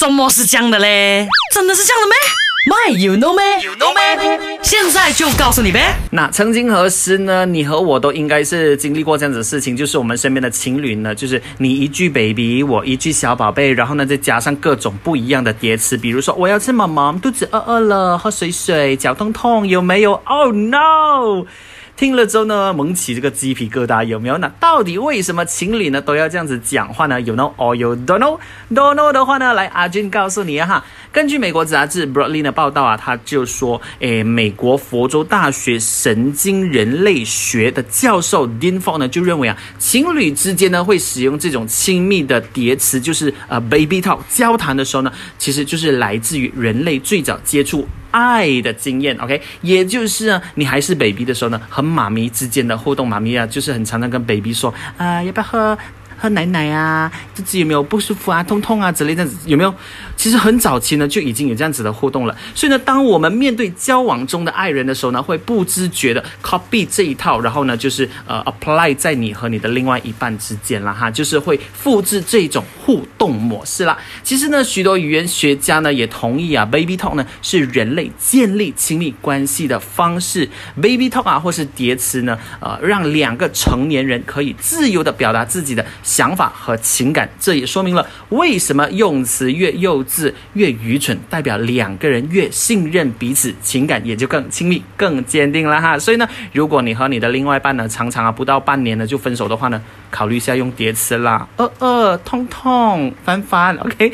怎么是这样的嘞？真的是这样的咩？My you know me, you know me？现在就告诉你呗。那曾经何时呢？你和我都应该是经历过这样子的事情，就是我们身边的情侣呢，就是你一句 baby，我一句小宝贝，然后呢再加上各种不一样的叠词，比如说我要吃毛毛，肚子饿饿了，喝水水，脚痛痛，有没有？Oh no！听了之后呢，蒙起这个鸡皮疙瘩，有没有？那到底为什么情侣呢都要这样子讲话呢？You know or you don't know？Don't know 的话呢，来阿俊告诉你哈。根据美国杂志 Broadly 的报道啊，他就说，诶，美国佛州大学神经人类学的教授 Dean Ford 呢就认为啊，情侣之间呢会使用这种亲密的叠词，就是呃 baby talk 交谈的时候呢，其实就是来自于人类最早接触。爱的经验，OK，也就是，你还是 baby 的时候呢，和妈咪之间的互动，妈咪啊，就是很常常跟 baby 说，啊，要不要喝？喝奶奶啊，自己有没有不舒服啊、痛痛啊之类的，有没有？其实很早期呢就已经有这样子的互动了。所以呢，当我们面对交往中的爱人的时候呢，会不知觉的 copy 这一套，然后呢，就是呃 apply 在你和你的另外一半之间了哈，就是会复制这种互动模式啦。其实呢，许多语言学家呢也同意啊，baby talk 呢是人类建立亲密关系的方式。baby talk 啊，或是叠词呢，呃，让两个成年人可以自由的表达自己的。想法和情感，这也说明了为什么用词越幼稚越愚蠢，代表两个人越信任彼此，情感也就更亲密、更坚定了哈。所以呢，如果你和你的另外一半呢，常常啊不到半年呢就分手的话呢，考虑一下用叠词啦，呃呃，痛痛，烦烦，OK。